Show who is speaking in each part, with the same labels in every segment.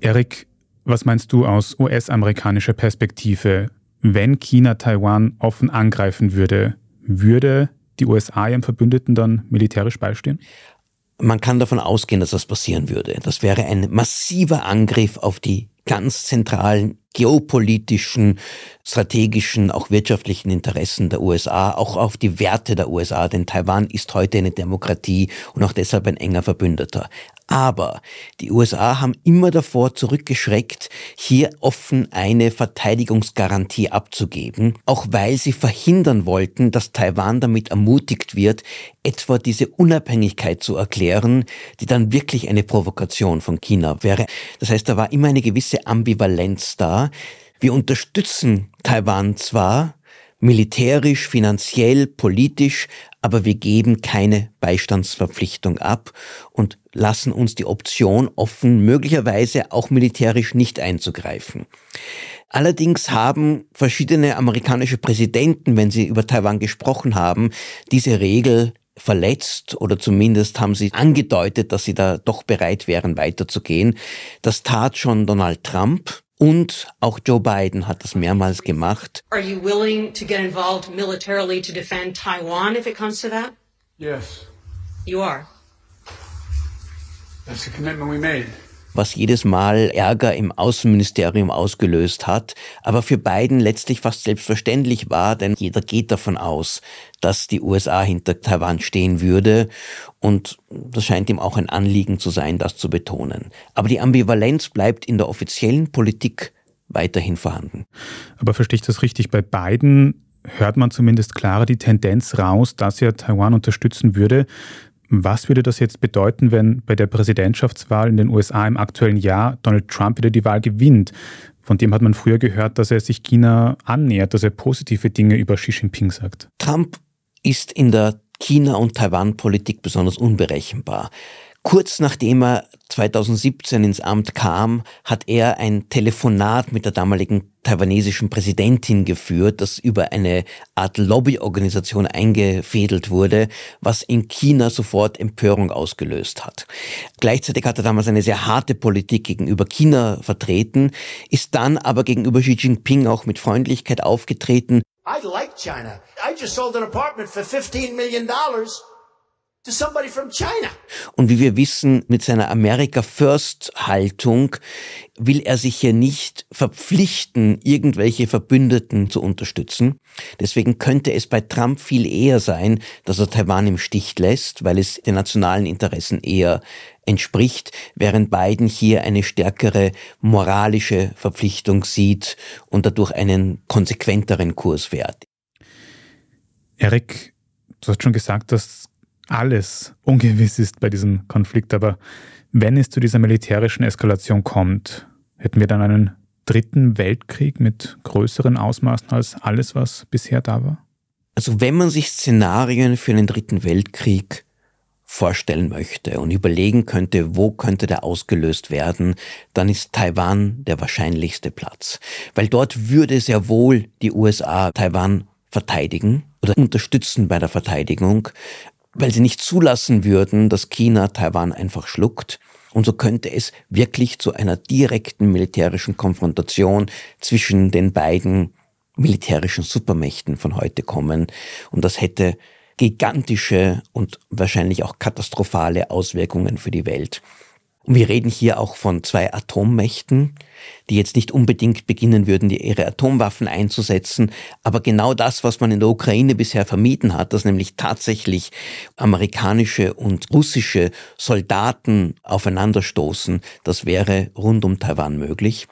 Speaker 1: Erik, was meinst du aus US-amerikanischer Perspektive? Wenn China Taiwan offen angreifen würde, würde die USA ihrem Verbündeten dann militärisch beistehen?
Speaker 2: Man kann davon ausgehen, dass das passieren würde. Das wäre ein massiver Angriff auf die ganz zentralen geopolitischen, strategischen, auch wirtschaftlichen Interessen der USA, auch auf die Werte der USA, denn Taiwan ist heute eine Demokratie und auch deshalb ein enger Verbündeter. Aber die USA haben immer davor zurückgeschreckt, hier offen eine Verteidigungsgarantie abzugeben, auch weil sie verhindern wollten, dass Taiwan damit ermutigt wird, etwa diese Unabhängigkeit zu erklären, die dann wirklich eine Provokation von China wäre. Das heißt, da war immer eine gewisse Ambivalenz da. Wir unterstützen Taiwan zwar, militärisch, finanziell, politisch, aber wir geben keine Beistandsverpflichtung ab und lassen uns die Option offen, möglicherweise auch militärisch nicht einzugreifen. Allerdings haben verschiedene amerikanische Präsidenten, wenn sie über Taiwan gesprochen haben, diese Regel verletzt oder zumindest haben sie angedeutet, dass sie da doch bereit wären, weiterzugehen. Das tat schon Donald Trump und auch Joe Biden hat das mehrmals gemacht. Are you willing to get involved militarily to defend Taiwan if it comes to that? Yes. You are. That's the commitment we made was jedes Mal Ärger im Außenministerium ausgelöst hat, aber für Biden letztlich fast selbstverständlich war, denn jeder geht davon aus, dass die USA hinter Taiwan stehen würde und das scheint ihm auch ein Anliegen zu sein, das zu betonen. Aber die Ambivalenz bleibt in der offiziellen Politik weiterhin vorhanden.
Speaker 1: Aber verstehe ich das richtig? Bei Biden hört man zumindest klarer die Tendenz raus, dass er Taiwan unterstützen würde. Was würde das jetzt bedeuten, wenn bei der Präsidentschaftswahl in den USA im aktuellen Jahr Donald Trump wieder die Wahl gewinnt? Von dem hat man früher gehört, dass er sich China annähert, dass er positive Dinge über Xi Jinping sagt.
Speaker 2: Trump ist in der China- und Taiwan-Politik besonders unberechenbar. Kurz nachdem er 2017 ins Amt kam, hat er ein Telefonat mit der damaligen taiwanesischen Präsidentin geführt, das über eine Art Lobbyorganisation eingefädelt wurde, was in China sofort Empörung ausgelöst hat. Gleichzeitig hat er damals eine sehr harte Politik gegenüber China vertreten, ist dann aber gegenüber Xi Jinping auch mit Freundlichkeit aufgetreten. I like China. I just sold an apartment for 15 million dollars. Und wie wir wissen, mit seiner America First Haltung will er sich hier nicht verpflichten, irgendwelche Verbündeten zu unterstützen. Deswegen könnte es bei Trump viel eher sein, dass er Taiwan im Stich lässt, weil es den nationalen Interessen eher entspricht, während Biden hier eine stärkere moralische Verpflichtung sieht und dadurch einen konsequenteren Kurs fährt.
Speaker 1: Erik, du hast schon gesagt, dass alles ungewiss ist bei diesem Konflikt. Aber wenn es zu dieser militärischen Eskalation kommt, hätten wir dann einen dritten Weltkrieg mit größeren Ausmaßen als alles, was bisher da war?
Speaker 2: Also wenn man sich Szenarien für einen dritten Weltkrieg vorstellen möchte und überlegen könnte, wo könnte der ausgelöst werden, dann ist Taiwan der wahrscheinlichste Platz. Weil dort würde sehr wohl die USA Taiwan verteidigen oder unterstützen bei der Verteidigung weil sie nicht zulassen würden, dass China Taiwan einfach schluckt. Und so könnte es wirklich zu einer direkten militärischen Konfrontation zwischen den beiden militärischen Supermächten von heute kommen. Und das hätte gigantische und wahrscheinlich auch katastrophale Auswirkungen für die Welt. Und wir reden hier auch von zwei Atommächten, die jetzt nicht unbedingt beginnen würden, ihre Atomwaffen einzusetzen, aber genau das, was man in der Ukraine bisher vermieden hat, dass nämlich tatsächlich amerikanische und russische Soldaten aufeinanderstoßen, das wäre rund um Taiwan möglich.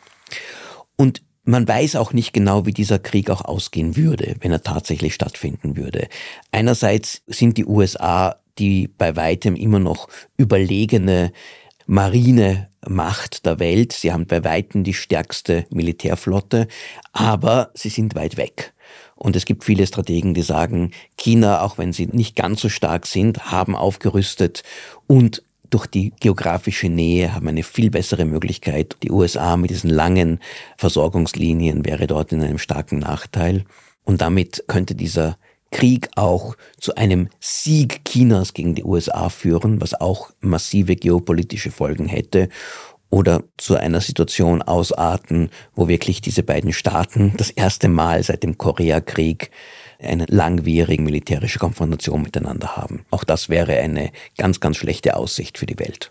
Speaker 2: Und man weiß auch nicht genau, wie dieser Krieg auch ausgehen würde, wenn er tatsächlich stattfinden würde. Einerseits sind die USA die bei weitem immer noch überlegene Marinemacht der Welt. Sie haben bei Weitem die stärkste Militärflotte, aber sie sind weit weg. Und es gibt viele Strategen, die sagen, China, auch wenn sie nicht ganz so stark sind, haben aufgerüstet und durch die geografische Nähe haben eine viel bessere Möglichkeit. Die USA mit diesen langen Versorgungslinien wäre dort in einem starken Nachteil. Und damit könnte dieser Krieg auch zu einem Sieg Chinas gegen die USA führen, was auch massive geopolitische Folgen hätte oder zu einer Situation ausarten, wo wirklich diese beiden Staaten das erste Mal seit dem Koreakrieg eine langwierige militärische Konfrontation miteinander haben. Auch das wäre eine ganz, ganz schlechte Aussicht für die Welt.